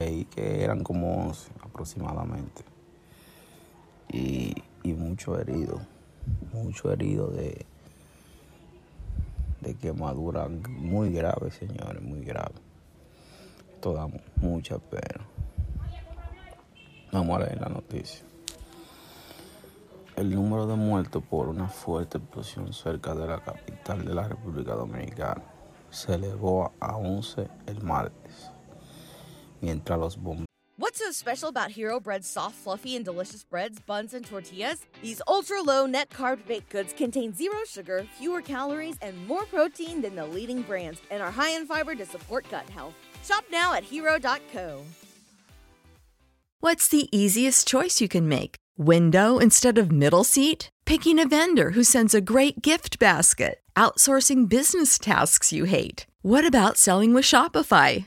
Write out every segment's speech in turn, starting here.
Que eran como 11 aproximadamente. Y, y mucho herido, mucho herido de, de quemadura muy grave, señores, muy grave. Esto da mucha pena. Vamos a leer la noticia. El número de muertos por una fuerte explosión cerca de la capital de la República Dominicana se elevó a 11 el martes. Mientras los bomberos. What's so special about Hero Bread's soft, fluffy, and delicious breads, buns, and tortillas? These ultra low net carb baked goods contain zero sugar, fewer calories, and more protein than the leading brands, and are high in fiber to support gut health. Shop now at hero.co. What's the easiest choice you can make? Window instead of middle seat? Picking a vendor who sends a great gift basket? Outsourcing business tasks you hate? What about selling with Shopify?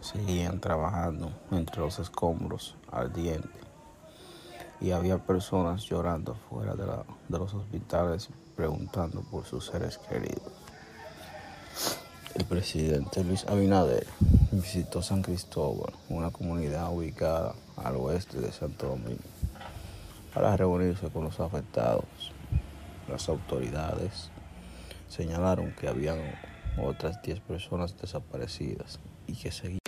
Seguían trabajando entre los escombros ardientes. Y había personas llorando fuera de, de los hospitales preguntando por sus seres queridos. El presidente Luis Abinader visitó San Cristóbal, una comunidad ubicada al oeste de Santo Domingo, para reunirse con los afectados. Las autoridades señalaron que habían otras 10 personas desaparecidas y que seguían.